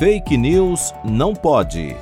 Fake News não pode.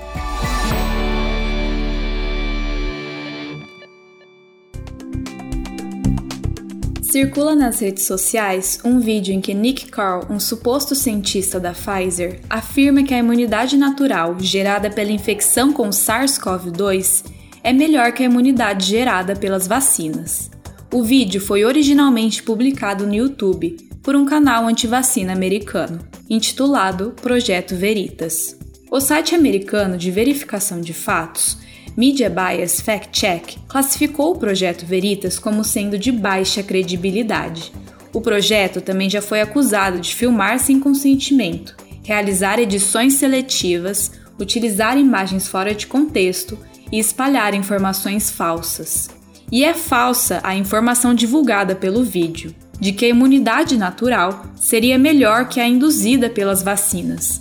Circula nas redes sociais um vídeo em que Nick Carl, um suposto cientista da Pfizer, afirma que a imunidade natural gerada pela infecção com SARS-CoV-2 é melhor que a imunidade gerada pelas vacinas. O vídeo foi originalmente publicado no YouTube por um canal antivacina americano, intitulado Projeto Veritas. O site americano de verificação de fatos, Media Bias Fact Check, classificou o projeto Veritas como sendo de baixa credibilidade. O projeto também já foi acusado de filmar sem consentimento, realizar edições seletivas, utilizar imagens fora de contexto e espalhar informações falsas. E é falsa a informação divulgada pelo vídeo, de que a imunidade natural seria melhor que a induzida pelas vacinas.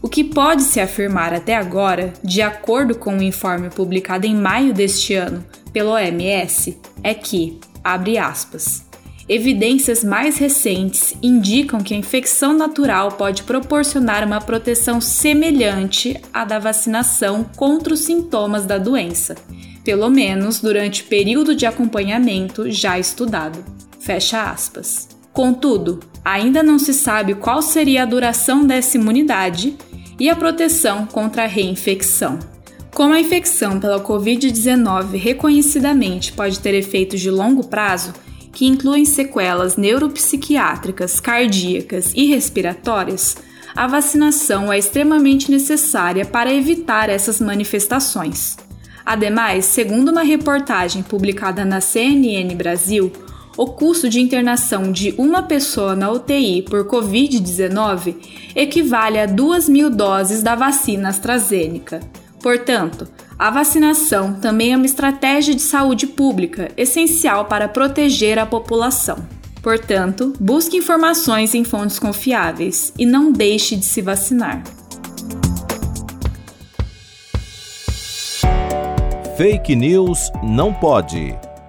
O que pode se afirmar até agora, de acordo com o um informe publicado em maio deste ano pelo OMS, é que, abre aspas, evidências mais recentes indicam que a infecção natural pode proporcionar uma proteção semelhante à da vacinação contra os sintomas da doença, pelo menos durante o período de acompanhamento já estudado. Fecha aspas. Contudo, ainda não se sabe qual seria a duração dessa imunidade e a proteção contra a reinfecção. Como a infecção pela Covid-19 reconhecidamente pode ter efeitos de longo prazo, que incluem sequelas neuropsiquiátricas, cardíacas e respiratórias, a vacinação é extremamente necessária para evitar essas manifestações. Ademais, segundo uma reportagem publicada na CNN Brasil, o custo de internação de uma pessoa na UTI por Covid-19 equivale a 2 mil doses da vacina AstraZeneca. Portanto, a vacinação também é uma estratégia de saúde pública essencial para proteger a população. Portanto, busque informações em fontes confiáveis e não deixe de se vacinar. Fake News não pode.